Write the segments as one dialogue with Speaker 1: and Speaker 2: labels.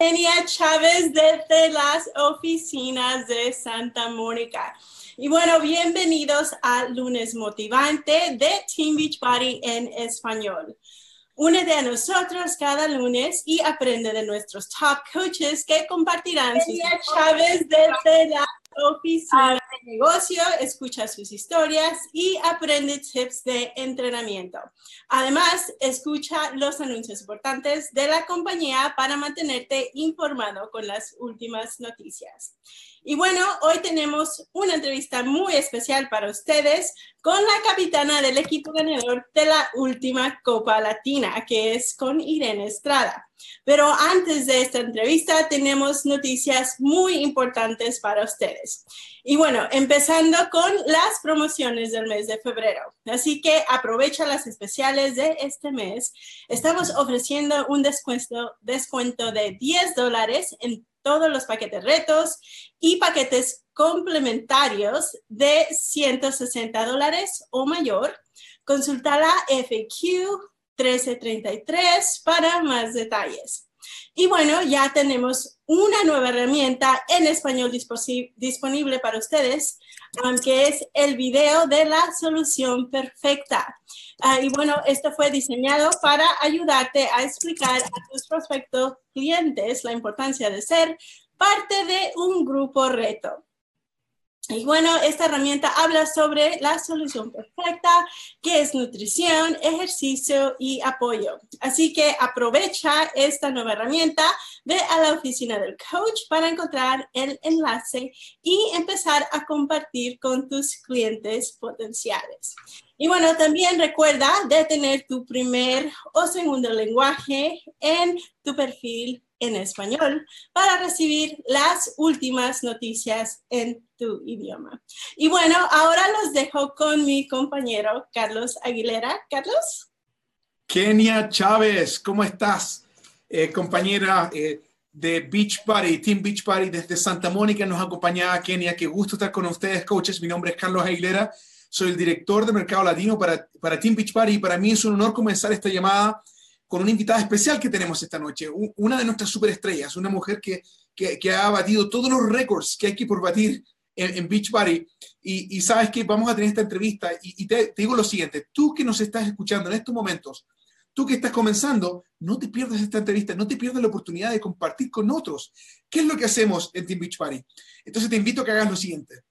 Speaker 1: Kenia Chávez desde las oficinas de Santa Mónica. Y bueno, bienvenidos a Lunes Motivante de Team Beachbody en español. Únete a nosotros cada lunes y aprende de nuestros top coaches que compartirán Kenia Chávez desde la oficina de negocio, escucha sus historias y aprende tips de entrenamiento. Además, escucha los anuncios importantes de la compañía para mantenerte informado con las últimas noticias. Y bueno, hoy tenemos una entrevista muy especial para ustedes con la capitana del equipo ganador de la última Copa Latina, que es con Irene Estrada. Pero antes de esta entrevista tenemos noticias muy importantes para ustedes. Y bueno, empezando con las promociones del mes de febrero. Así que aprovecha las especiales de este mes. Estamos ofreciendo un descuento, descuento de 10 dólares en todos los paquetes retos y paquetes complementarios de 160 dólares o mayor. Consulta la FQ 1333 para más detalles. Y bueno, ya tenemos una nueva herramienta en español disponible para ustedes, que es el video de la solución perfecta. Ah, y bueno, esto fue diseñado para ayudarte a explicar a tus prospectos clientes la importancia de ser parte de un grupo reto. Y bueno, esta herramienta habla sobre la solución perfecta, que es nutrición, ejercicio y apoyo. Así que aprovecha esta nueva herramienta, ve a la oficina del coach para encontrar el enlace y empezar a compartir con tus clientes potenciales. Y bueno, también recuerda de tener tu primer o segundo lenguaje en tu perfil en español para recibir las últimas noticias en tu idioma. Y bueno, ahora los dejo con mi compañero Carlos Aguilera. Carlos.
Speaker 2: Kenia Chávez, ¿cómo estás? Eh, compañera eh, de Beach Party, Team Beach Party desde Santa Mónica nos acompaña Kenia. Qué gusto estar con ustedes, coaches. Mi nombre es Carlos Aguilera. Soy el director de Mercado Latino para, para Team Beach Party y para mí es un honor comenzar esta llamada con una invitada especial que tenemos esta noche, una de nuestras superestrellas, una mujer que, que, ha batido todos los récords que hay que por batir en, Beach Party. Y, sabes que vamos a tener esta entrevista y, te, digo lo siguiente, tú que nos estás escuchando en estos momentos, tú que estás comenzando, no te pierdas esta entrevista, no te pierdas la oportunidad de compartir con otros. ¿Qué es lo que hacemos en Team Beach Party? Entonces te invito a que hagas lo siguiente.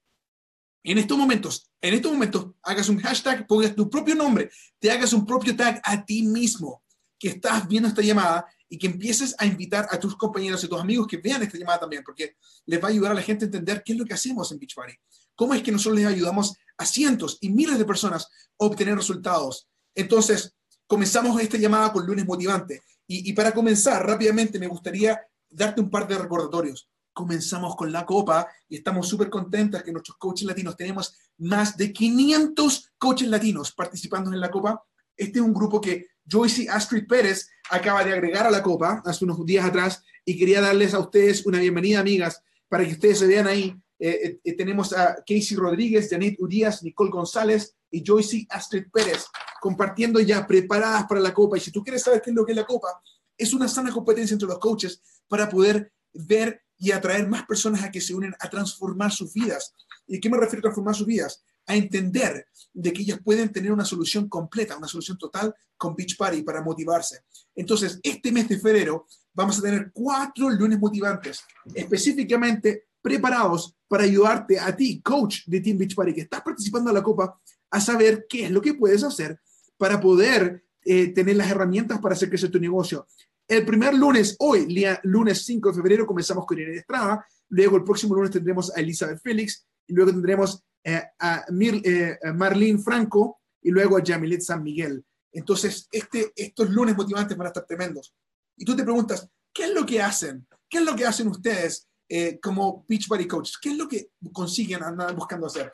Speaker 2: En estos momentos, en estos momentos, hagas un hashtag, pongas tu propio nombre, te hagas un propio tag a ti mismo que estás viendo esta llamada y que empieces a invitar a tus compañeros y tus amigos que vean esta llamada también, porque les va a ayudar a la gente a entender qué es lo que hacemos en Beachbody. Cómo es que nosotros les ayudamos a cientos y miles de personas a obtener resultados. Entonces, comenzamos esta llamada con lunes motivante. Y, para comenzar rápidamente, me gustaría darte un par de recordatorios. Comenzamos con la Copa y estamos súper contentas que nuestros coaches latinos tenemos más de 500 coaches latinos participando en la Copa. Este es un grupo que Joyce Astrid Pérez acaba de agregar a la copa hace unos días atrás y quería darles a ustedes una bienvenida, amigas, para que ustedes se vean ahí. Eh, eh, eh, tenemos a Casey Rodríguez, Janet Urias, Nicole González y Joyce Astrid Pérez compartiendo ya preparadas para la copa. Y si tú quieres saber qué es lo que es la copa, es una sana competencia entre los coaches para poder ver y atraer más personas a que se unen a transformar sus vidas. ¿Y qué me refiero a transformar sus vidas? A entender de que ellos pueden tener una solución completa, una solución total con Beach Party para motivarse. Entonces, este mes de febrero vamos a tener cuatro lunes motivantes, específicamente preparados para ayudarte a ti, coach de Team Beach Party, que estás participando en la Copa, a saber qué es lo que puedes hacer para poder eh, tener las herramientas para hacer crecer tu negocio. El primer lunes, hoy, lunes 5 de febrero, comenzamos con Irene Estrada. Luego, el próximo lunes tendremos a Elizabeth Félix. Y luego tendremos eh, a eh, Marlene Franco y luego a Jamilet San Miguel. Entonces, este, estos lunes motivantes van a estar tremendos. Y tú te preguntas, ¿qué es lo que hacen? ¿Qué es lo que hacen ustedes eh, como Beachbody Coaches? ¿Qué es lo que consiguen andar buscando hacer?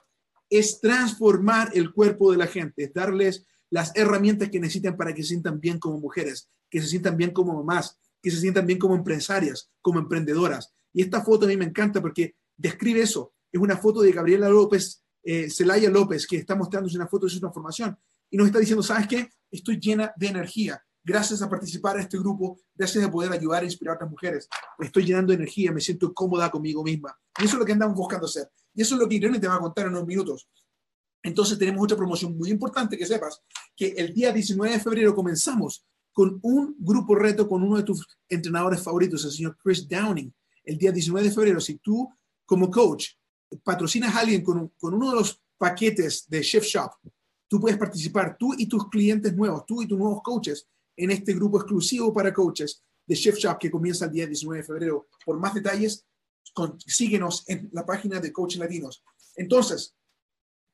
Speaker 2: Es transformar el cuerpo de la gente, es darles las herramientas que necesitan para que se sientan bien como mujeres, que se sientan bien como mamás, que se sientan bien como empresarias, como emprendedoras. Y esta foto a mí me encanta porque describe eso es una foto de Gabriela López, eh, Celaya López, que está mostrándose una foto de su transformación y nos está diciendo, ¿sabes qué? Estoy llena de energía, gracias a participar en este grupo, gracias a poder ayudar e inspirar a otras mujeres, estoy llenando energía, me siento cómoda conmigo misma. Y eso es lo que andamos buscando hacer. Y eso es lo que Irene te va a contar en unos minutos. Entonces tenemos otra promoción muy importante que sepas que el día 19 de febrero comenzamos con un grupo reto con uno de tus entrenadores favoritos, el señor Chris Downing. El día 19 de febrero, si tú como coach patrocinas a alguien con, con uno de los paquetes de Chef Shop, tú puedes participar, tú y tus clientes nuevos, tú y tus nuevos coaches, en este grupo exclusivo para coaches de Chef Shop que comienza el día 19 de febrero. Por más detalles, síguenos en la página de Coaches Latinos. Entonces,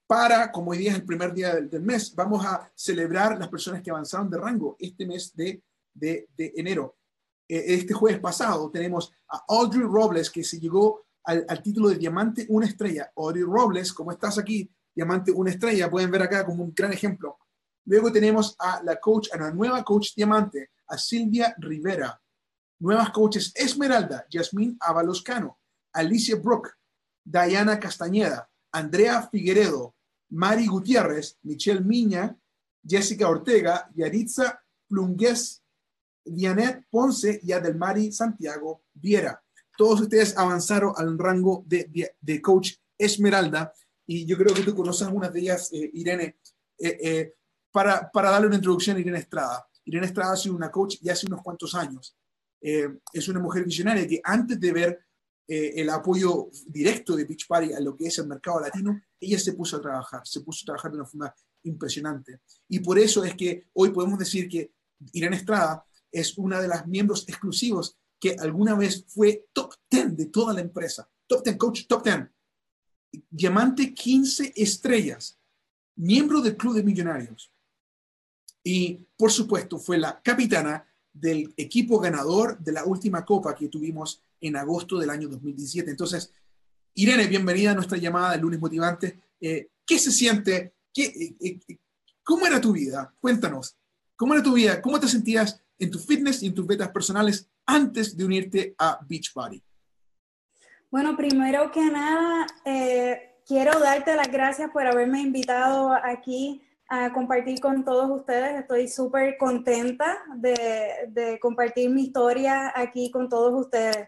Speaker 2: para, como hoy día es el primer día del, mes, vamos a celebrar las personas que avanzaron de rango este mes de, de, enero. E, este jueves pasado tenemos a Audrey Robles, que se llegó al, título de Diamante Una Estrella. Audrey Robles, como estás aquí, Diamante Una Estrella, pueden ver acá como un gran ejemplo. Luego tenemos a la coach, a la nueva coach Diamante, a Silvia Rivera. Nuevas coaches Esmeralda, Yasmín Avaloscano, Alicia Brook, Diana Castañeda, Andrea Figueredo, Mari Gutiérrez, Michelle Miña, Jessica Ortega, Yaritza Plungues, Dianet Ponce y Adelmari Santiago Viera. Todos ustedes avanzaron al rango de, coach Esmeralda y yo creo que tú conoces algunas de ellas, eh, Irene. Eh, eh, para, para, darle una introducción a Irene Estrada. Irene Estrada ha sido una coach ya hace unos cuantos años. es una mujer visionaria que antes de ver el apoyo directo de Beach Party a lo que es el mercado latino, ella se puso a trabajar, se puso a trabajar de una forma impresionante. Y por eso es que hoy podemos decir que Irene Estrada es una de las miembros exclusivos que alguna vez fue top 10 de toda la empresa. Top 10, coach, top 10. Diamante 15 estrellas, miembro del Club de Millonarios. Y por supuesto fue la capitana del equipo ganador de la última copa que tuvimos en agosto del año 2017. Entonces, Irene, bienvenida a nuestra llamada de lunes motivante. Eh, ¿Qué se siente? ¿Qué, eh, eh, ¿Cómo era tu vida? Cuéntanos. ¿Cómo era tu vida? ¿Cómo te sentías en tu fitness y en tus metas personales antes de unirte a Beachbody?
Speaker 3: Bueno, primero que nada, quiero darte las gracias por haberme invitado aquí a compartir con todos ustedes. Estoy súper contenta de, de compartir mi historia aquí con todos ustedes.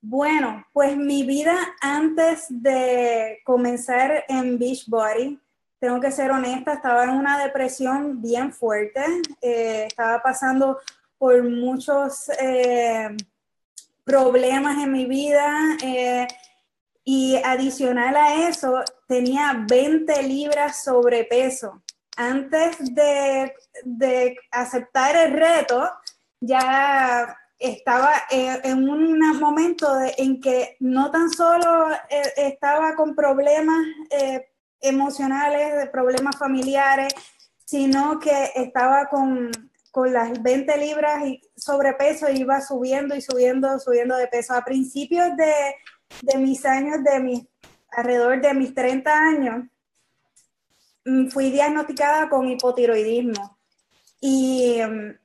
Speaker 3: Bueno, pues mi vida antes de comenzar en Beachbody, tengo que ser honesta, estaba en una depresión bien fuerte, eh, estaba pasando por muchos eh, problemas en mi vida eh, y adicional a eso tenía 20 libras sobrepeso. Antes de, de aceptar el reto, ya estaba en un momento en que no tan solo eh, estaba con problemas eh, emocionales, problemas familiares, sino que estaba con, las 20 libras y sobrepeso iba subiendo y subiendo, subiendo de peso. A principios de, mis años, de mis, alrededor de mis 30 años, mm, fui diagnosticada con hipotiroidismo. Y mm,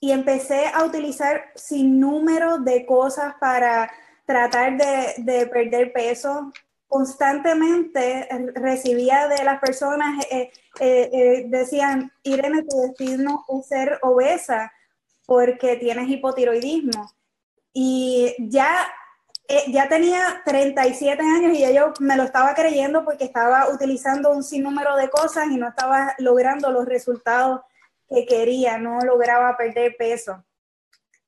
Speaker 3: y empecé a utilizar sin número de cosas para tratar de, perder peso. Constantemente recibía de las personas, eh, eh, eh, decían, Irene, tu destino es ser obesa porque tienes hipotiroidismo. Y ya, ya tenía 37 años y yo me lo estaba creyendo porque estaba utilizando un sinnúmero de cosas y no estaba logrando los resultados que quería, no lograba perder peso.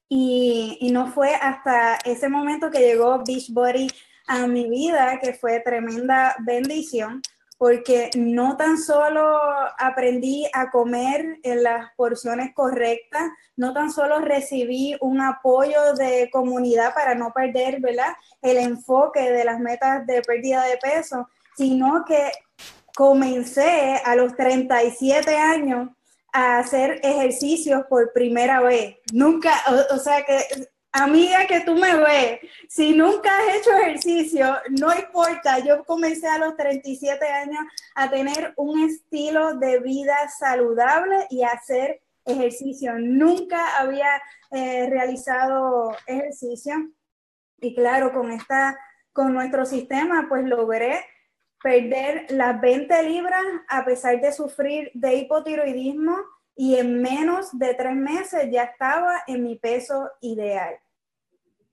Speaker 3: Y, y, no fue hasta ese momento que llegó Beachbody a mi vida, que fue tremenda bendición, porque no tan solo aprendí a comer en las porciones correctas, no tan solo recibí un apoyo de comunidad para no perder ¿verdad? el enfoque de las metas de pérdida de peso, sino que comencé a los 37 años a hacer ejercicios por primera vez. Nunca, o, sea que, amiga que tú me ves, si nunca has hecho ejercicio, no importa, yo comencé a los 37 años a tener un estilo de vida saludable y a hacer ejercicio. Nunca había eh, realizado ejercicio. Y claro, con esta, con nuestro sistema, pues logré perder las 20 libras a pesar de sufrir de hipotiroidismo y en menos de tres meses ya estaba en mi peso ideal.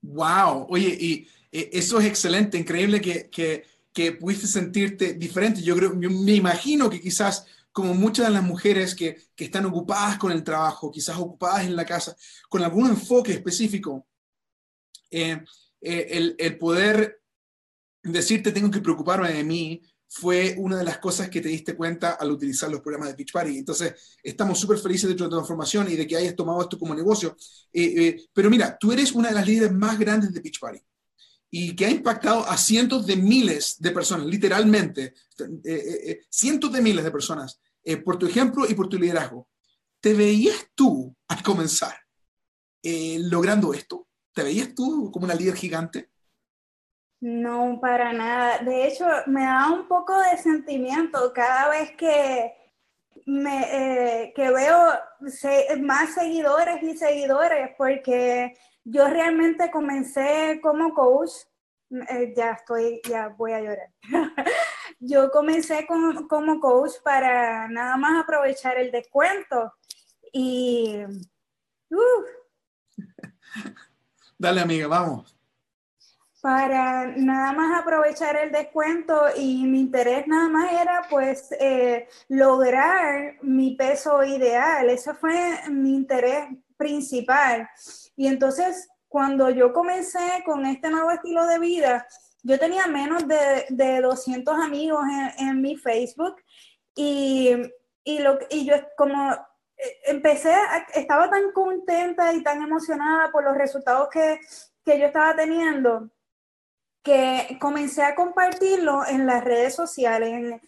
Speaker 2: Wow, oye, y eh, eso es excelente, increíble que, que, que, pudiste sentirte diferente. Yo creo, me imagino que quizás como muchas de las mujeres que, que están ocupadas con el trabajo, quizás ocupadas en la casa, con algún enfoque específico, eh, eh, el, el poder decirte tengo que preocuparme de mí, fue una de las cosas que te diste cuenta al utilizar los programas de Pitch Party. Entonces, estamos súper felices de tu transformación y de que hayas tomado esto como negocio. Eh, eh, pero mira, tú eres una de las líderes más grandes de Pitch Party y que ha impactado a cientos de miles de personas, literalmente, eh, cientos de miles de personas, por tu ejemplo y por tu liderazgo. ¿Te veías tú al comenzar logrando esto? ¿Te veías tú como una líder gigante?
Speaker 3: No, para nada. De hecho, me da un poco de sentimiento cada vez que, me, eh, que veo más seguidores y seguidores, porque yo realmente comencé como coach, eh, ya estoy, ya voy a llorar. yo comencé como coach para nada más aprovechar el descuento y...
Speaker 2: Dale amiga, vamos
Speaker 3: para nada más aprovechar el descuento y mi interés nada más era pues eh, lograr mi peso ideal. Ese fue mi interés principal. Y entonces cuando yo comencé con este nuevo estilo de vida, yo tenía menos de, de 200 amigos en, en mi Facebook y, y, lo, y yo como eh, empecé, estaba tan contenta y tan emocionada por los resultados que, que yo estaba teniendo que comencé a compartirlo en las redes sociales.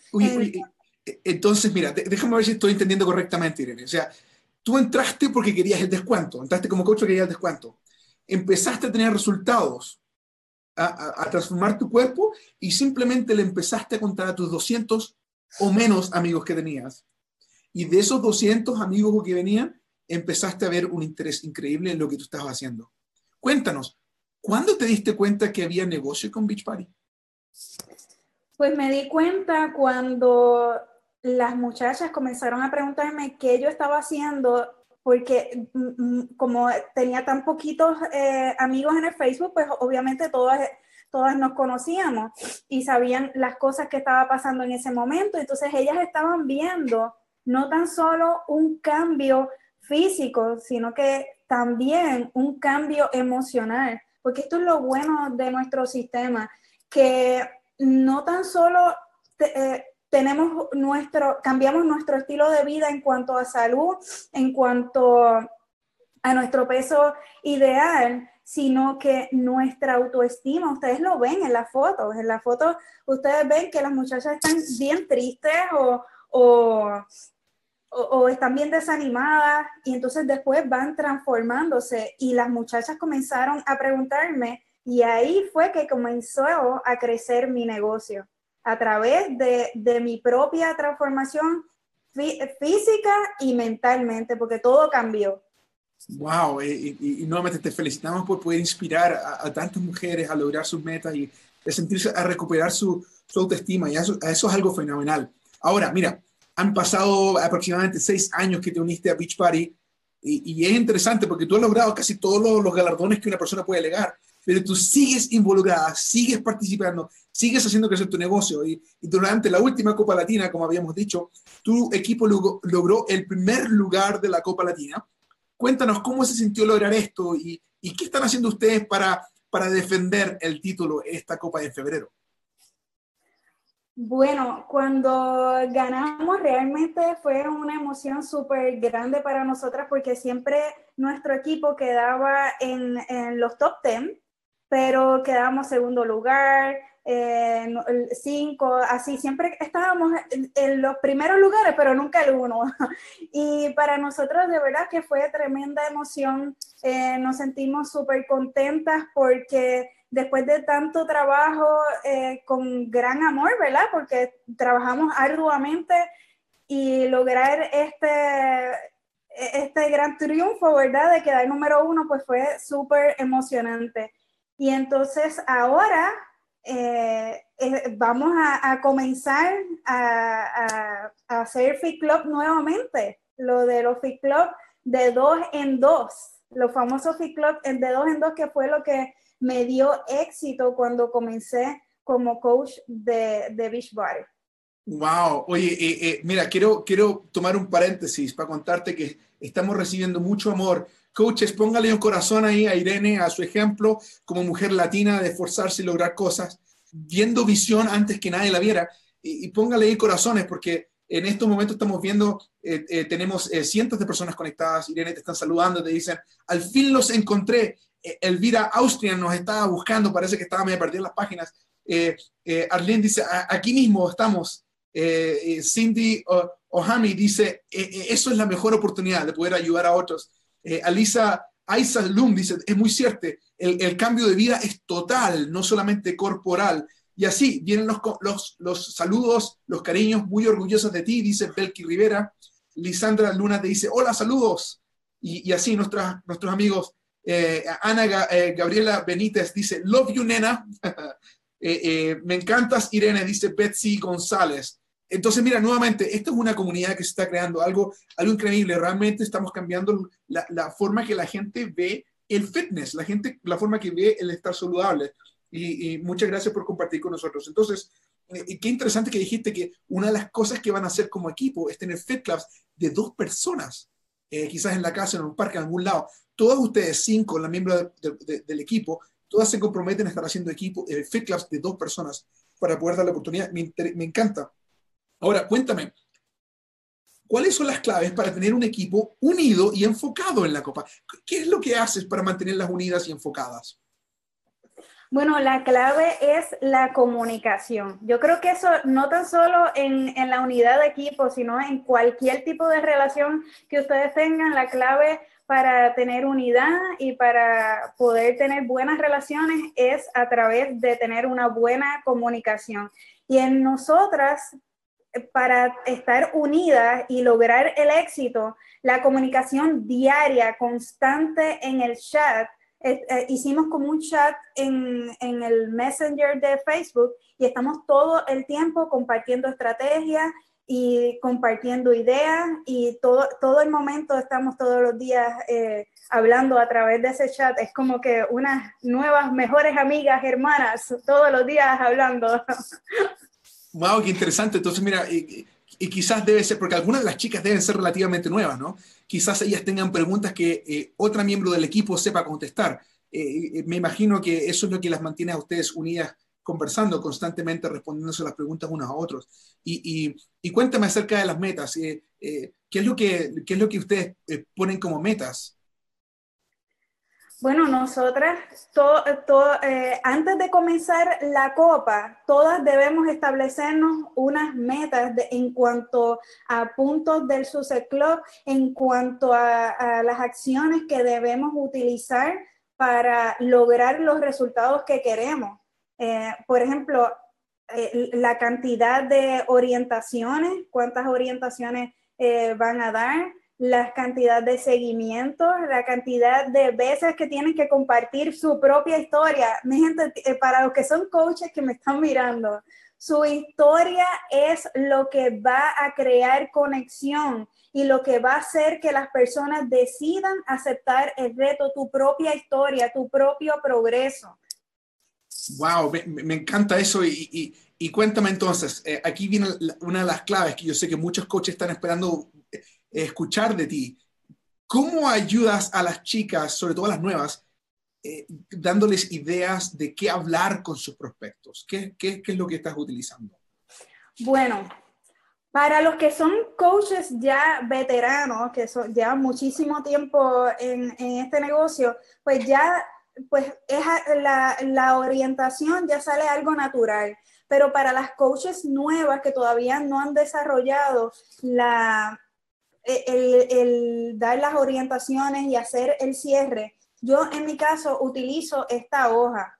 Speaker 2: entonces, mira, déjame ver si estoy entendiendo correctamente, Irene. O sea, tú entraste porque querías el descuento, entraste como coach porque querías el descuento. Empezaste a tener resultados, a, a, transformar tu cuerpo y simplemente le empezaste a contar a tus 200 o menos amigos que tenías. Y de esos 200 amigos que venían, empezaste a ver un interés increíble en lo que tú estabas haciendo. Cuéntanos, ¿Cuándo te diste cuenta que había negocio con Beach Party?
Speaker 3: Pues me di cuenta cuando las muchachas comenzaron a preguntarme qué yo estaba haciendo, porque mm, mm, como tenía tan poquitos eh, amigos en el Facebook, pues obviamente todas, todas nos conocíamos y sabían las cosas que estaba pasando en ese momento. Entonces ellas estaban viendo no tan solo un cambio físico, sino que también un cambio emocional porque esto es lo bueno de nuestro sistema, que no tan solo eh, tenemos nuestro, cambiamos nuestro estilo de vida en cuanto a salud, en cuanto a nuestro peso ideal, sino que nuestra autoestima, ustedes lo ven en las fotos, en las fotos ustedes ven que las muchachas están bien tristes o, o o, están bien desanimadas y entonces después van transformándose y las muchachas comenzaron a preguntarme y ahí fue que comenzó a crecer mi negocio a través de, de mi propia transformación física y mentalmente, porque todo cambió.
Speaker 2: Wow, y, nuevamente te felicitamos por poder inspirar a, tantas mujeres a lograr sus metas y a sentirse, a recuperar su, autoestima, y eso es algo fenomenal. Ahora, mira, han pasado aproximadamente seis años que te uniste a Beach Party y, es interesante porque tú has logrado casi todos los, galardones que una persona puede alegar, pero tú sigues involucrada, sigues participando, sigues haciendo crecer tu negocio y, durante la última Copa Latina, como habíamos dicho, tu equipo logró el primer lugar de la Copa Latina. Cuéntanos cómo se sintió lograr esto y, qué están haciendo ustedes para, para defender el título esta Copa de febrero.
Speaker 3: Bueno, cuando ganamos realmente fue una emoción súper grande para nosotras porque siempre nuestro equipo quedaba en, los top 10, pero quedábamos segundo lugar, eh, cinco, así, siempre estábamos en, los primeros lugares, pero nunca el uno. Y para nosotros de verdad que fue tremenda emoción, eh, nos sentimos súper contentas porque después de tanto trabajo eh, con gran amor, ¿verdad? Porque trabajamos arduamente y lograr este, este gran triunfo, ¿verdad? De quedar número uno, pues fue súper emocionante. Y entonces ahora eh, eh, vamos a, comenzar a, a, hacer Fit Club nuevamente. lo los Fit Club de dos en dos, los famosos Fit Club de dos en dos, que fue lo que me dio éxito cuando comencé como coach de, de Beachbody.
Speaker 2: Wow, oye, eh, eh, mira, quiero, quiero tomar un paréntesis para contarte que estamos recibiendo mucho amor. Coaches, póngale un corazón ahí a Irene, a su ejemplo como mujer latina de esforzarse y lograr cosas, viendo visión antes que nadie la viera. Y, póngale ahí corazones, porque en estos momentos estamos viendo, eh, tenemos cientos de personas conectadas. Irene, te están saludando, te dicen, al fin los encontré. Elvira Austrian nos estaba buscando, parece que estaba medio perdiendo las páginas. Arlene dice, aquí mismo estamos. Eh, eh, Cindy Ohami dice, eh, eso es la mejor oportunidad de poder ayudar a otros. Alisa Aisa Lum dice, es muy cierto, el, cambio de vida es total, no solamente corporal. Y así vienen los saludos, los cariños, muy orgullosos de ti, dice Belki Rivera. Lisandra Luna te dice, hola, saludos. Y, así nuestros amigos, Ana Gabriela Benítez dice, love you, nena. me encantas, Irene, dice Betsy González. Entonces, mira, nuevamente, esto es una comunidad que se está creando, algo, algo increíble. Realmente estamos cambiando la, forma que la gente ve el fitness, la gente, la forma que ve el estar saludable. Y, muchas gracias por compartir con nosotros. Entonces, eh, qué interesante que dijiste que una de las cosas que van a hacer como equipo es tener fit clubs de dos personas, eh, quizás en la casa, en un parque, en algún lado. Todos ustedes, cinco, la miembros del equipo, todas se comprometen a estar haciendo equipo, eh, fit clubs de dos personas para poder dar la oportunidad. Me, me encanta. Ahora, cuéntame, ¿cuáles son las claves para tener un equipo unido y enfocado en la Copa? ¿Qué es lo que haces para mantenerlas unidas y enfocadas?
Speaker 3: Bueno, la clave es la comunicación. Yo creo que eso no tan solo en, en, la unidad de equipo, sino en cualquier tipo de relación que ustedes tengan, la clave para tener unidad y para poder tener buenas relaciones es a través de tener una buena comunicación. Y en nosotras para estar unidas y lograr el éxito, la comunicación diaria, constante en el chat. Eh, eh, hicimos como un chat en, en, el Messenger de Facebook y estamos todo el tiempo compartiendo estrategias y compartiendo ideas y todo, todo el momento estamos todos los días eh, hablando a través de ese chat. Es como que unas nuevas, mejores amigas, hermanas, todos los días hablando.
Speaker 2: Wow, qué interesante. Entonces, mira, y, quizás debe ser, porque algunas de las chicas deben ser relativamente nuevas, ¿no? Quizás ellas tengan preguntas que eh, otra miembro del equipo sepa contestar. Eh, me imagino que eso es lo que las mantiene a ustedes unidas conversando constantemente, respondiéndose las preguntas unos a otros. Y, y, cuéntame acerca de las metas. ¿qué, es lo que, ¿Qué es lo que ustedes ponen como metas?
Speaker 3: Bueno, nosotras, eh, antes de comenzar la copa, todas debemos establecernos unas metas en cuanto a puntos del Sussex Club, en cuanto a, las acciones que debemos utilizar para lograr los resultados que queremos. Eh, por ejemplo, eh, la cantidad de orientaciones, cuántas orientaciones van a dar, la cantidad de seguimientos, la cantidad de veces que tienen que compartir su propia historia. Mi eh, para los que son coaches que me están mirando, su historia es lo que va a crear conexión y lo que va a hacer que las personas decidan aceptar el reto, tu propia historia, tu propio progreso.
Speaker 2: Wow, me, encanta eso y, cuéntame entonces, eh, aquí viene una de las claves que yo sé que muchos coaches están esperando escuchar de ti. ¿Cómo ayudas a las chicas, sobre todo a las nuevas, eh, dándoles ideas de qué hablar con sus prospectos? ¿Qué, qué, qué es lo que estás utilizando?
Speaker 3: Bueno, para los que son coaches ya veteranos, que son, llevan muchísimo tiempo en, en, este negocio, pues ya pues es la, la, orientación ya sale algo natural. Pero para las coaches nuevas que todavía no han desarrollado la, el, dar las orientaciones y hacer el cierre, yo en mi caso utilizo esta hoja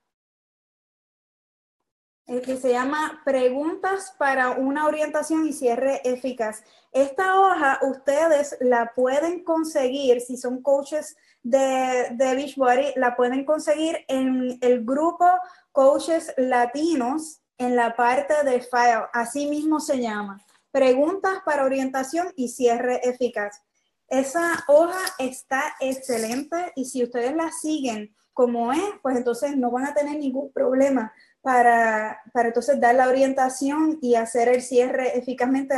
Speaker 3: el que se llama Preguntas para una orientación y cierre eficaz. Esta hoja ustedes la pueden conseguir, si son coaches de, de Beachbody, la pueden conseguir en el grupo Coaches Latinos en la parte de File, así mismo se llama preguntas para orientación y cierre eficaz. Esa hoja está excelente y si ustedes la siguen como es, pues entonces no van a tener ningún problema para, para entonces dar la orientación y hacer el cierre eficazmente.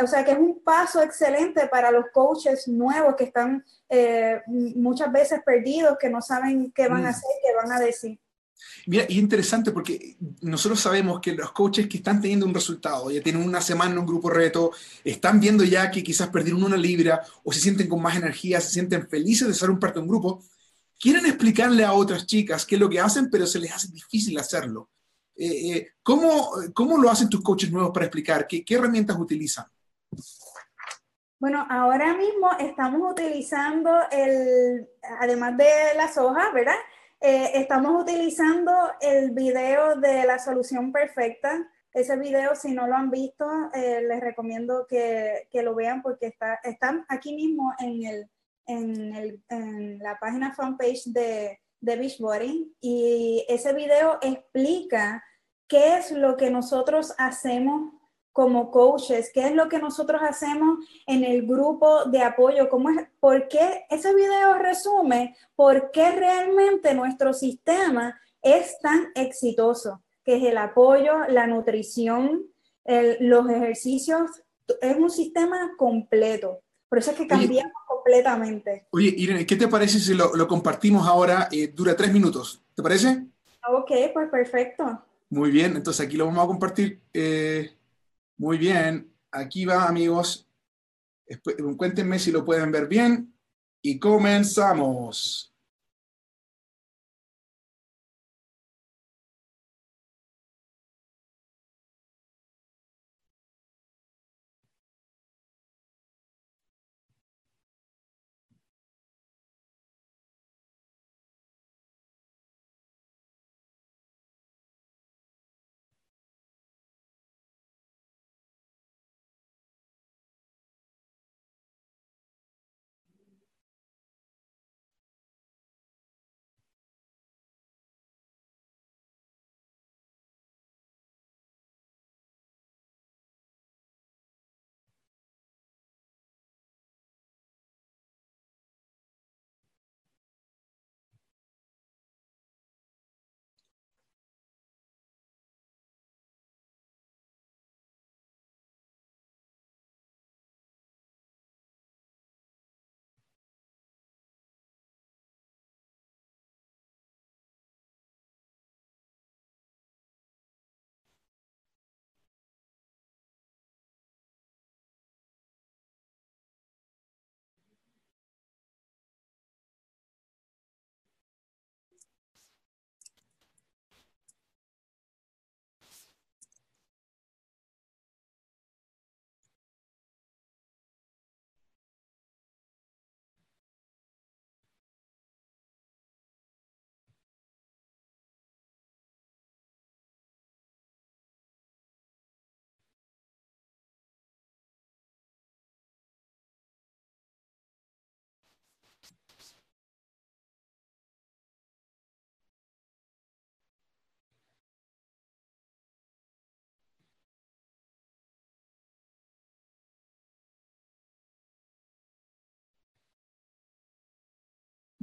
Speaker 3: O sea que es un paso excelente para los coaches nuevos que están eh, muchas veces perdidos, que no saben qué van a mm. hacer, qué van a decir.
Speaker 2: Mira, y interesante porque nosotros sabemos que los coaches que están teniendo un resultado, ya tienen una semana en un grupo reto, están viendo ya que quizás perdieron una libra o se sienten con más energía, se sienten felices de ser un parte de un grupo, quieren explicarle a otras chicas qué es lo que hacen, pero se les hace difícil hacerlo. Eh, eh, ¿cómo, ¿cómo, lo hacen tus coaches nuevos para explicar? ¿Qué, ¿Qué herramientas utilizan?
Speaker 3: Bueno, ahora mismo estamos utilizando el, además de las hojas, ¿verdad? Eh, estamos utilizando el video de la solución perfecta. Ese video, si no lo han visto, eh, les recomiendo que, que, lo vean porque está, están aquí mismo en, el, en, el, en la página fanpage de, de Beachbody y ese video explica qué es lo que nosotros hacemos como coaches, qué es lo que nosotros hacemos en el grupo de apoyo, cómo es, por qué ese video resume por qué realmente nuestro sistema es tan exitoso, que es el apoyo, la nutrición, los ejercicios, es un sistema completo. Por eso es que cambiamos completamente.
Speaker 2: Oye, Irene, ¿qué te parece si lo, compartimos ahora? Eh, dura tres minutos, ¿te parece?
Speaker 3: Ok, pues perfecto.
Speaker 2: Muy bien, entonces aquí lo vamos a compartir. Eh, muy bien, aquí va amigos. Cuéntenme si lo pueden ver bien y comenzamos.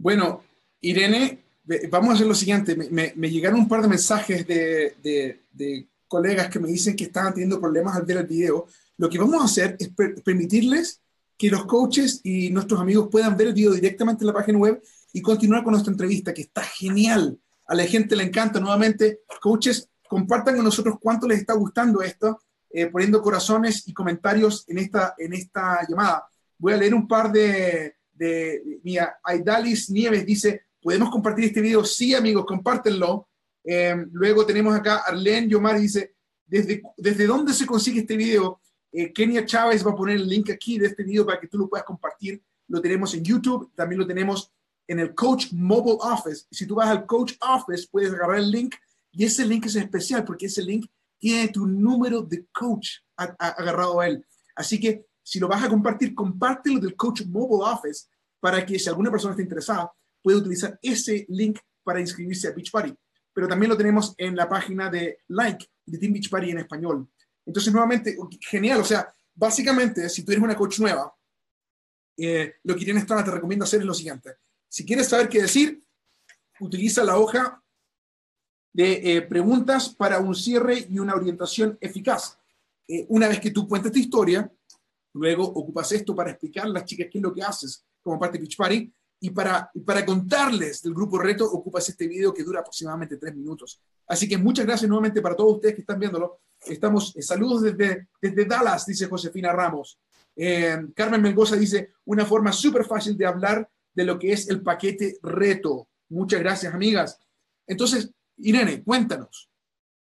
Speaker 2: Bueno, Irene, vamos a hacer lo siguiente. Me, llegaron un par de mensajes de, colegas que me dicen que estaban teniendo problemas al ver el video. Lo que vamos a hacer es permitirles que los coaches y nuestros amigos puedan ver el video directamente en la página web y continuar con nuestra entrevista, que está genial. A la gente le encanta. Nuevamente, coaches, compartan con nosotros cuánto les está gustando esto, eh, poniendo corazones y comentarios en esta, en esta llamada. Voy a leer un par de, de mía, Aidalis Nieves dice, ¿podemos compartir este video? Sí, amigos, compártenlo. Eh, luego tenemos acá Arlene Yomar dice, ¿desde, ¿desde dónde se consigue este video? Eh, Kenia Chávez va a poner el link aquí de este video para que tú lo puedas compartir. Lo tenemos en YouTube, también lo tenemos en el Coach Mobile Office. Si tú vas al Coach Office, puedes agarrar el link y ese link es especial porque ese link tiene tu número de coach agarrado a él. Así que si lo vas a compartir, compártelo del Coach Mobile Office para que si alguna persona está interesada, pueda utilizar ese link para inscribirse a Beach Party. Pero también lo tenemos en la página de Like de Team Beach Party en español. Entonces, nuevamente, genial. O sea, básicamente, si tú eres una coach nueva eh, lo que Irene Estrada te recomienda hacer es lo siguiente. Si quieres saber qué decir, utiliza la hoja de eh, preguntas para un cierre y una orientación eficaz. Eh, una vez que tú cuentas tu historia, luego ocupas esto para explicar a las chicas qué es lo que haces como parte de Beach Party y para, para contarles del grupo reto ocupas este video que dura aproximadamente tres minutos. Así que muchas gracias nuevamente para todos ustedes que están viéndolo. Estamos, eh, saludos desde, desde Dallas, dice Josefina Ramos. Carmen Mengoza dice, una forma súper fácil de hablar de lo que es el paquete reto. Muchas gracias, amigas. Entonces, Irene, cuéntanos.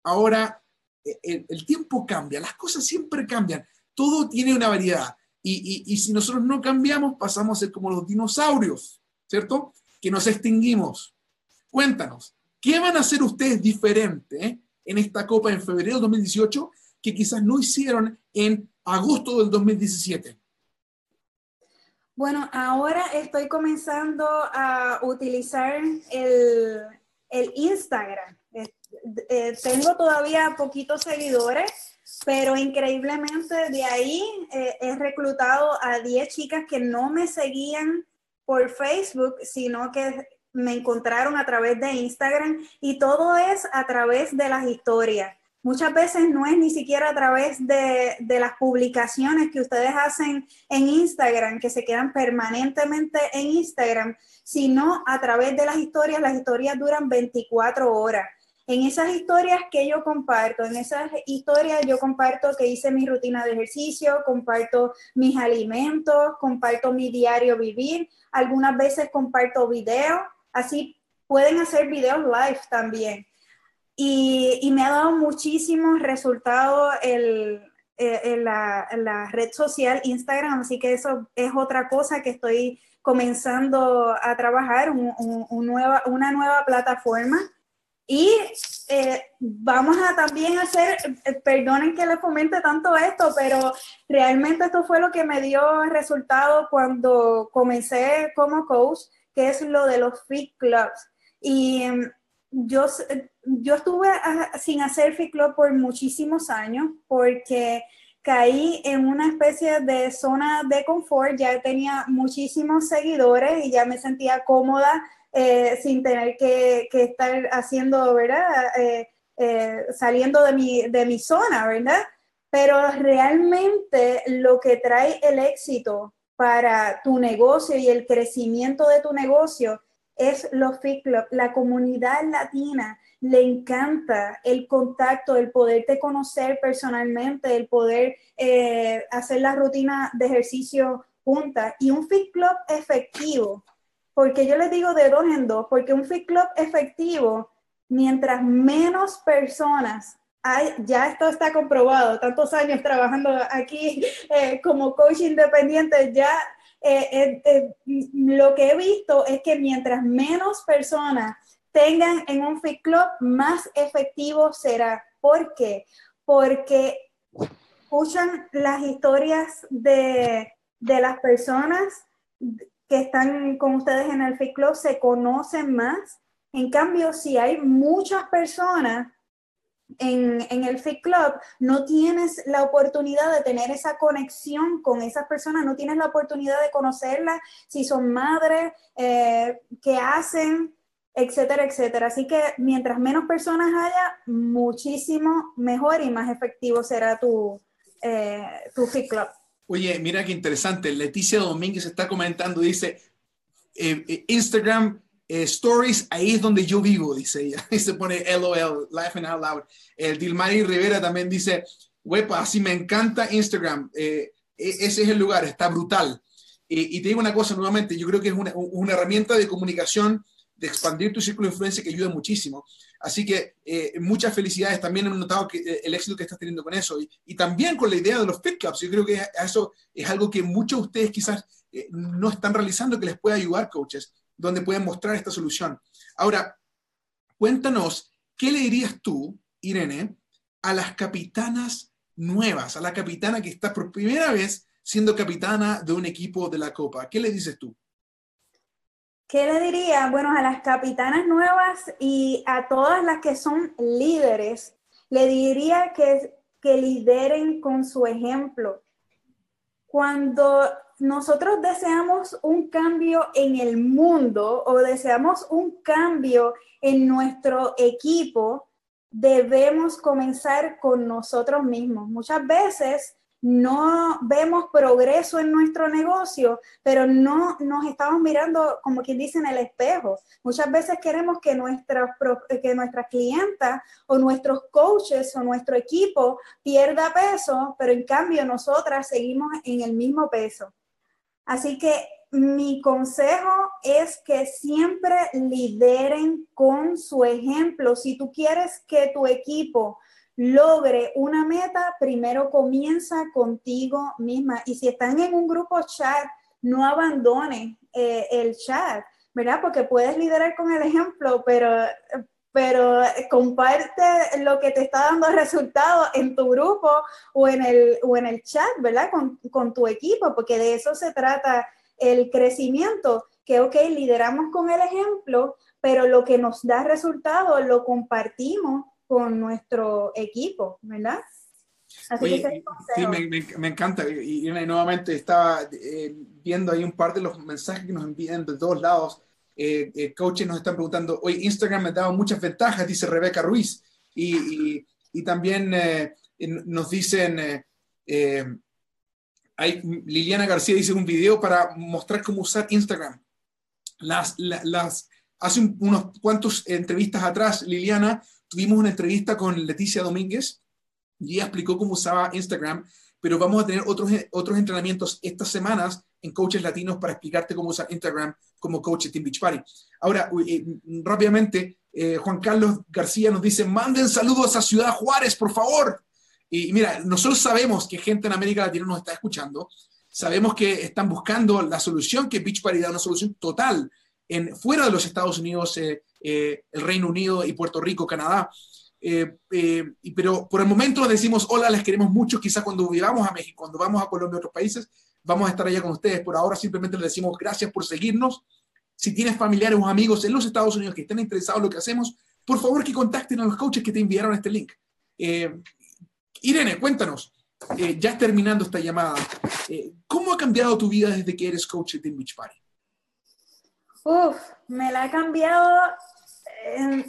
Speaker 2: Ahora, e, el, tiempo cambia, las cosas siempre cambian, todo tiene una variedad. Y, si nosotros no cambiamos, pasamos a ser como los dinosaurios, ¿cierto? Que nos extinguimos. Cuéntanos, ¿qué van a hacer ustedes diferente en esta Copa en febrero de 2018 que quizás no hicieron en agosto del 2017?
Speaker 3: Bueno, ahora estoy comenzando a utilizar el, el Instagram. Eh, tengo todavía poquitos seguidores, pero increíblemente de ahí eh, he reclutado a 10 chicas que no me seguían por Facebook, sino que me encontraron a través de Instagram y todo es a través de las historias. Muchas veces no es ni siquiera a través de, de, las publicaciones que ustedes hacen en Instagram, que se quedan permanentemente en Instagram, sino a través de las historias. Las historias duran 24 horas. En esas historias que yo comparto, en esas historias yo comparto que hice mi rutina de ejercicio, comparto mis alimentos, comparto mi diario vivir, algunas veces comparto videos, así pueden hacer videos live también. Y, me ha dado muchísimos resultados el, eh, la, red social Instagram, así que eso es otra cosa que estoy comenzando a trabajar, una nueva plataforma. Y eh, vamos a también hacer, eh, perdonen que les comente tanto esto, pero realmente esto fue lo que me dio resultado cuando comencé como coach, que es lo de los fit clubs. Y em, yo, yo estuve ah, sin hacer Fit Club por muchísimos años porque caí en una especie de zona de confort, ya tenía muchísimos seguidores y ya me sentía cómoda eh, sin tener que, estar haciendo, ¿verdad? Eh, eh, saliendo de mi, de mi zona, ¿verdad? Pero realmente lo que trae el éxito para tu negocio y el crecimiento de tu negocio es los Fit Club. La comunidad latina le encanta el contacto, el poderte conocer personalmente, el poder eh, hacer la rutina de ejercicio juntas y un Fit Club efectivo. Porque yo les digo de dos en dos, porque un Fit Club efectivo, mientras menos personas hay, ya esto está comprobado, tantos años trabajando aquí eh, como coach independiente, ya eh, eh, lo que he visto es que mientras menos personas tengan en un Fit Club, más efectivo será. ¿Por qué? Porque escuchan las historias de, de las personas que están con ustedes en el Fit Club, se conocen más. En cambio, si hay muchas personas en, el Fit Club no tienes la oportunidad de tener esa conexión con esas personas, no tienes la oportunidad de conocerlas, si son madres, eh, qué hacen, etcétera, etcétera. Así que mientras menos personas haya, muchísimo mejor y más efectivo será tu, eh, tu Fit Club.
Speaker 2: Oye, mira qué interesante. Leticia Domínguez está comentando, dice, eh, Instagram eh, stories, ahí es donde yo vivo, dice ella. Y se pone LOL, laughing out loud. El Dilmari Rivera también dice, huepa, así me encanta Instagram. Eh, e, ese es el lugar, está brutal. Y, te digo una cosa nuevamente, yo creo que es una, herramienta de comunicación, expandir tu círculo de influencia que ayuda muchísimo. Así que eh, muchas felicidades. También hemos notado que, el éxito que estás teniendo con eso. Y, y, también con la idea de los fit clubs. Yo creo que eso es algo que muchos de ustedes quizás no están realizando que les puede ayudar, coaches donde pueden mostrar esta solución. Ahora, cuéntanos, ¿qué le dirías tú, Irene, a las capitanas nuevas, a la capitana que está por primera vez siendo capitana de un equipo de la Copa? ¿Qué le dices tú?
Speaker 3: ¿Qué le diría? Bueno, a las capitanas nuevas y a todas las que son líderes, le diría que, que lideren con su ejemplo. Cuando nosotros deseamos un cambio en el mundo o deseamos un cambio en nuestro equipo, debemos comenzar con nosotros mismos. Muchas veces no vemos progreso en nuestro negocio, pero no nos estamos mirando, como quien dice, en el espejo. Muchas veces queremos que nuestras, que nuestras clientas o nuestros coaches o nuestro equipo pierda peso, pero en cambio nosotras seguimos en el mismo peso. Así que mi consejo es que siempre lideren con su ejemplo. Si tú quieres que tu equipo logre una meta, primero comienza contigo misma. Y si están en un grupo chat, no abandone eh, el chat, ¿verdad? Porque puedes liderar con el ejemplo, pero, pero comparte lo que te está dando resultados en tu grupo o en el, o en el chat, ¿verdad? Con, con tu equipo, porque de eso se trata el crecimiento, que, ok, lideramos con el ejemplo, pero lo que nos da resultado lo compartimos con nuestro equipo, ¿verdad?
Speaker 2: Así que sí, me, encanta. Y, nuevamente estaba eh, viendo ahí un par de los mensajes que nos envían de todos lados. Eh, eh, coaches nos están preguntando, hoy Instagram me ha dado muchas ventajas, dice Rebeca Ruiz. Y, y, también nos dicen, hay, Liliana García dice un video para mostrar cómo usar Instagram. Las, las, hace unos cuantos entrevistas atrás, Liliana tuvimos una entrevista con Leticia Domínguez y ella explicó cómo usaba Instagram, pero vamos a tener otros, otros entrenamientos estas semanas en coaches latinos para explicarte cómo usar Instagram como coach de Team Beach Party. Ahora, eh, rápidamente, eh, Juan Carlos García nos dice, manden saludos a Ciudad Juárez, por favor. Y mira, nosotros sabemos que gente en América Latina nos está escuchando, sabemos que están buscando la solución que Beach Party da, una solución total en, fuera de los Estados Unidos, eh, eh, el Reino Unido y Puerto Rico, Canadá. Eh, pero por el momento decimos hola, les queremos mucho. Quizás cuando vivamos a México, cuando vamos a Colombia y otros países, vamos a estar allá con ustedes. Por ahora simplemente les decimos gracias por seguirnos. Si tienes familiares o amigos en los Estados Unidos que estén interesados en lo que hacemos, por favor que contacten a los coaches que te enviaron este link. Irene, cuéntanos, ya terminando esta llamada, ¿cómo ha cambiado tu vida desde que eres coach de Beach Party?
Speaker 3: Uf, me la ha cambiado eh,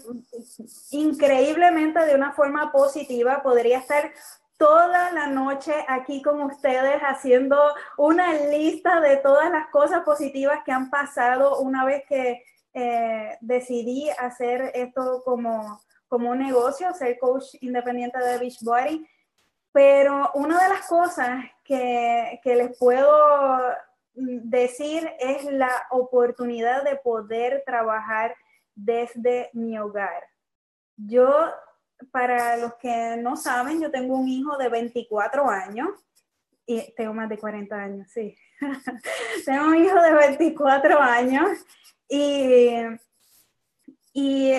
Speaker 3: increíblemente de una forma positiva. Podría estar toda la noche aquí con ustedes haciendo una lista de todas las cosas positivas que han pasado una vez que eh, decidí hacer esto como, como un negocio, ser coach independiente de Beachbody. Pero una de las cosas que, que les puedo decir es la oportunidad de poder trabajar desde mi hogar. Yo, para los que no saben, yo tengo un hijo de 24 años y tengo más de 40 años, sí. tengo un hijo de 24 años y, y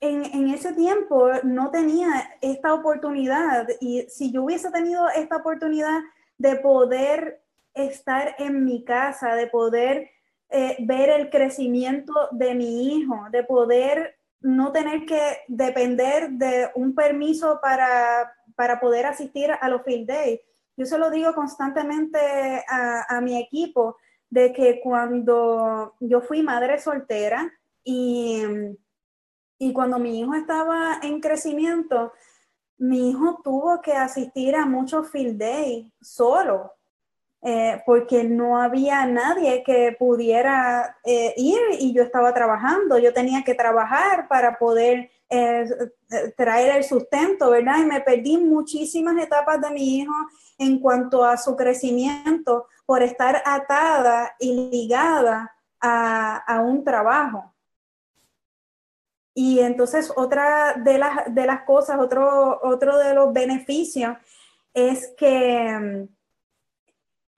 Speaker 3: en, en, ese tiempo no tenía esta oportunidad y si yo hubiese tenido esta oportunidad de poder estar en mi casa, de poder eh, ver el crecimiento de mi hijo, de poder no tener que depender de un permiso para, para poder asistir a los field days. Yo se lo digo constantemente a, a mi equipo de que cuando yo fui madre soltera y, y cuando mi hijo estaba en crecimiento, mi hijo tuvo que asistir a muchos field days solo eh, porque no había nadie que pudiera eh, ir y yo estaba trabajando, yo tenía que trabajar para poder eh, traer el sustento, ¿verdad? Y me perdí muchísimas etapas de mi hijo en cuanto a su crecimiento por estar atada y ligada a, a un trabajo. Y entonces otra de las, de las cosas, otro, otro de los beneficios es que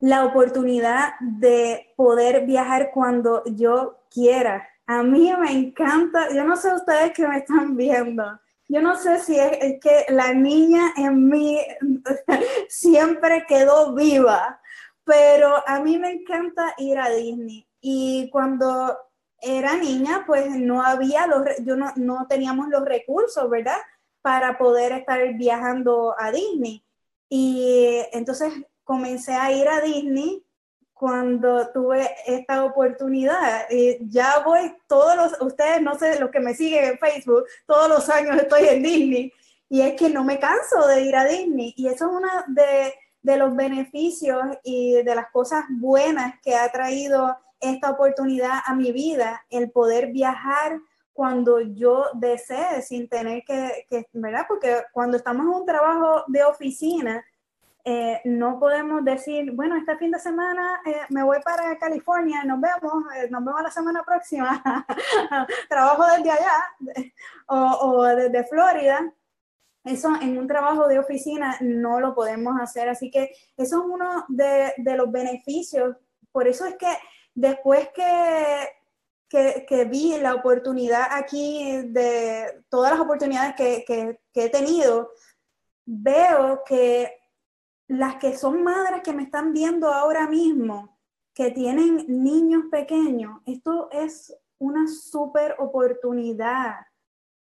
Speaker 3: la oportunidad de poder viajar cuando yo quiera. A mí me encanta, yo no sé ustedes que me están viendo, yo no sé si es, que la niña en mí siempre quedó viva, pero a mí me encanta ir a Disney. Y cuando era niña, pues no había los, yo no, no teníamos los recursos, ¿verdad? Para poder estar viajando a Disney. Y entonces comencé a ir a Disney cuando tuve esta oportunidad. Y ya voy todos los, ustedes no sé, los que me siguen en Facebook, todos los años estoy en Disney. Y es que no me canso de ir a Disney. Y eso es uno de, de los beneficios y de las cosas buenas que ha traído esta oportunidad a mi vida, el poder viajar cuando yo desee, sin tener que, que ¿verdad? Porque cuando estamos en un trabajo de oficina, eh, no podemos decir, bueno, este fin de semana eh, me voy para California, nos vemos, eh, nos vemos la semana próxima, trabajo desde allá o, o, desde Florida. Eso en un trabajo de oficina no lo podemos hacer, así que eso es uno de, de los beneficios. Por eso es que después que, que, vi la oportunidad aquí, de todas las oportunidades que, que he tenido, veo que las que son madres que me están viendo ahora mismo, que tienen niños pequeños, esto es una súper oportunidad.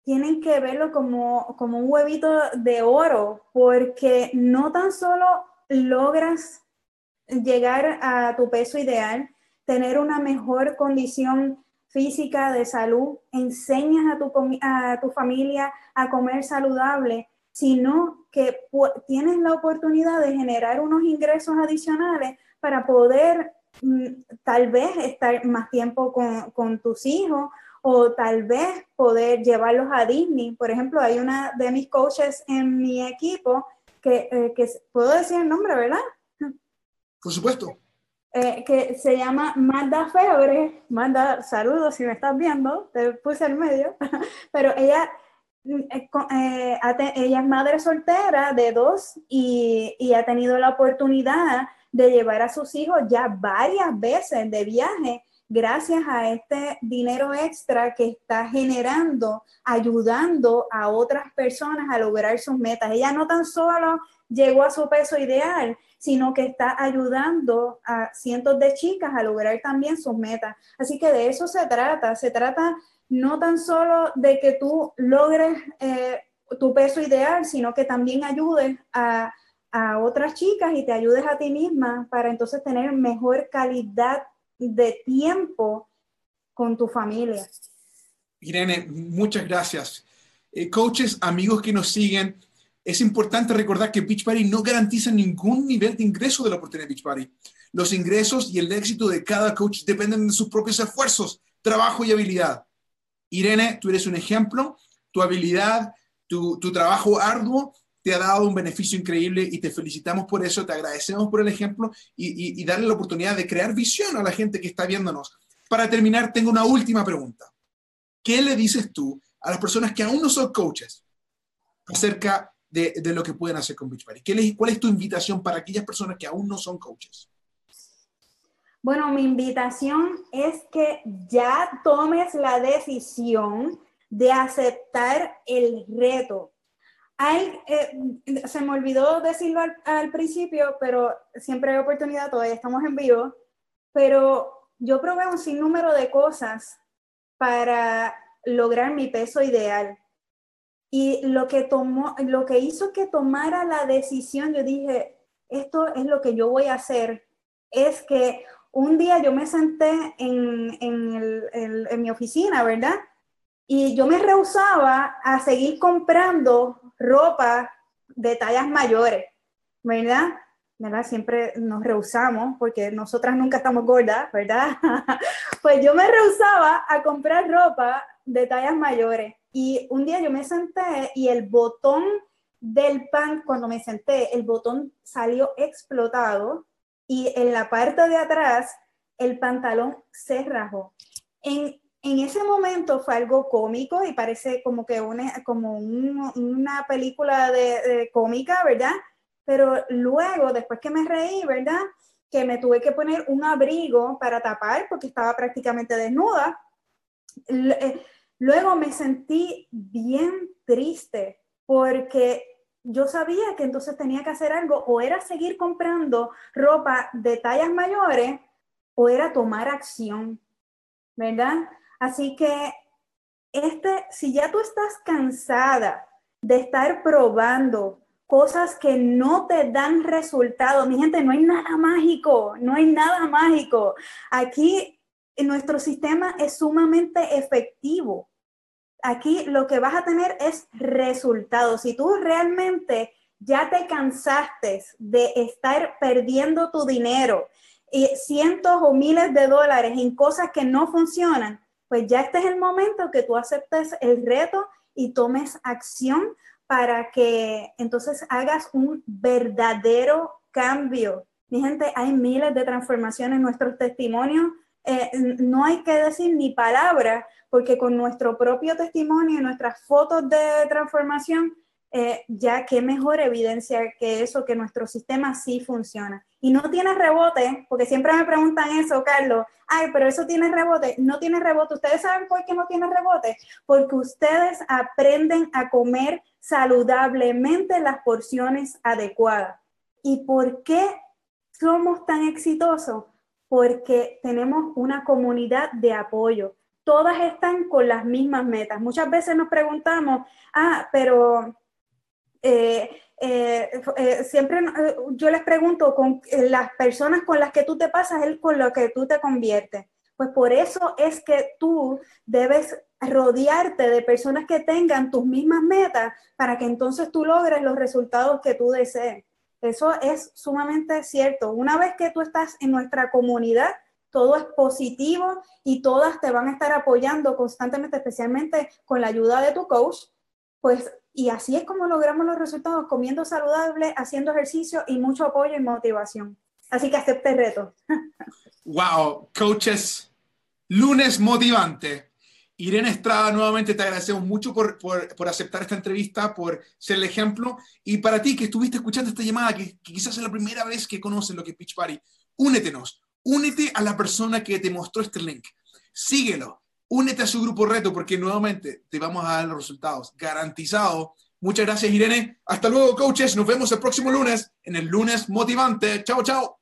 Speaker 3: Tienen que verlo como, como un huevito de oro, porque no tan solo logras llegar a tu peso ideal, tener una mejor condición física de salud, enseñas a tu, a tu familia a comer saludable, sino que tienes la oportunidad de generar unos ingresos adicionales para poder mm, tal vez estar más tiempo con, tus hijos o tal vez poder llevarlos a Disney. Por ejemplo, hay una de mis coaches en mi equipo que, eh, que puedo decir el nombre, ¿verdad?
Speaker 2: Por supuesto.
Speaker 3: Eh, que se llama Manda Febre. Manda saludos si me estás viendo, te puse en medio, pero ella eh, eh, ella es madre soltera de dos y, y, ha tenido la oportunidad de llevar a sus hijos ya varias veces de viaje gracias a este dinero extra que está generando, ayudando a otras personas a lograr sus metas. Ella no tan solo llegó a su peso ideal, sino que está ayudando a cientos de chicas a lograr también sus metas. Así que de eso se trata. Se trata no tan solo de que tú logres eh, tu peso ideal, sino que también ayudes a, otras chicas y te ayudes a ti misma para entonces tener mejor calidad de tiempo con tu familia.
Speaker 2: Irene, muchas gracias. Eh, coaches, amigos que nos siguen, es importante recordar que Beach Party no garantiza ningún nivel de ingreso de la oportunidad de Beach Party. Los ingresos y el éxito de cada coach dependen de sus propios esfuerzos, trabajo y habilidad. Irene, tú eres un ejemplo, tu habilidad, tu, trabajo arduo te ha dado un beneficio increíble y te felicitamos por eso, te agradecemos por el ejemplo y, darle la oportunidad de crear visión a la gente que está viéndonos. Para terminar, tengo una última pregunta. ¿Qué le dices tú a las personas que aún no son coaches acerca de, lo que pueden hacer con Beachbody? ¿Cuál es tu invitación para aquellas personas que aún no son coaches?
Speaker 3: Bueno, mi invitación es que ya tomes la decisión de aceptar el reto. Eh, se me olvidó decirlo al, principio, pero siempre hay oportunidad, todavía estamos en vivo, pero yo probé un sinnúmero de cosas para lograr mi peso ideal. Y lo que, tomó, lo que hizo que tomara la decisión, yo dije, esto es lo que yo voy a hacer, es que un día yo me senté en, en, mi oficina, ¿verdad? Y yo me rehusaba a seguir comprando ropa de tallas mayores, ¿verdad? ¿verdad? Siempre nos rehusamos porque nosotras nunca estamos gordas, ¿verdad? pues yo me rehusaba a comprar ropa de tallas mayores. Y un día yo me senté y el botón del pan, cuando me senté, el botón salió explotado y en la parte de atrás el pantalón se rajó. En, en ese momento fue algo cómico y parece como que una, como una película de, cómica, ¿verdad? Pero luego, después que me reí, ¿verdad? Que me tuve que poner un abrigo para tapar porque estaba prácticamente desnuda. Eh, luego me sentí bien triste porque yo sabía que entonces tenía que hacer algo, o era seguir comprando ropa de tallas mayores, o era tomar acción, ¿verdad? Así que, este, si ya tú estás cansada de estar probando cosas que no te dan resultado. Mi gente, no hay nada mágico, no hay nada mágico. Aquí nuestro sistema es sumamente efectivo. Aquí lo que vas a tener es resultados. Si tú realmente ya te cansaste de estar perdiendo tu dinero y cientos o miles de dólares en cosas que no funcionan, pues ya este es el momento que tú aceptes el reto y tomes acción para que entonces hagas un verdadero cambio. Mi gente, hay miles de transformaciones en nuestros testimonios. Eh, no hay que decir ni palabra, porque con nuestro propio testimonio y nuestras fotos de transformación, eh, ya qué mejor evidencia que eso, que nuestro sistema sí funciona. Y no tiene rebote, porque siempre me preguntan eso, Carlos, ay, pero eso tiene rebote. No tiene rebote. ¿Ustedes saben por qué no tiene rebote? Porque ustedes aprenden a comer saludablemente las porciones adecuadas. ¿Y por qué somos tan exitosos? Porque tenemos una comunidad de apoyo. Todas están con las mismas metas. Muchas veces nos preguntamos, ah, pero eh, eh, eh, siempre yo les pregunto, con las personas con las que tú te pasas, es con lo que tú te conviertes. Pues por eso es que tú debes rodearte de personas que tengan tus mismas metas para que entonces tú logres los resultados que tú desees. Eso es sumamente cierto. Una vez que tú estás en nuestra comunidad, todo es positivo y todas te van a estar apoyando constantemente, especialmente con la ayuda de tu coach, pues y así es como logramos los resultados, comiendo saludable, haciendo ejercicio y mucho apoyo y motivación. Así que acepte el reto.
Speaker 2: Wow, coaches, lunes motivante. Irene Estrada, nuevamente te agradecemos mucho por, por, aceptar esta entrevista, por ser el ejemplo. Y para ti que estuviste escuchando esta llamada, que, quizás es la primera vez que conoces lo que es Pitch Party, únetenos, únete a la persona que te mostró este link. Síguelo, únete a su grupo reto porque nuevamente te vamos a dar los resultados garantizados. Muchas gracias, Irene. Hasta luego, coaches. Nos vemos el próximo lunes en el lunes motivante. Chao, chao.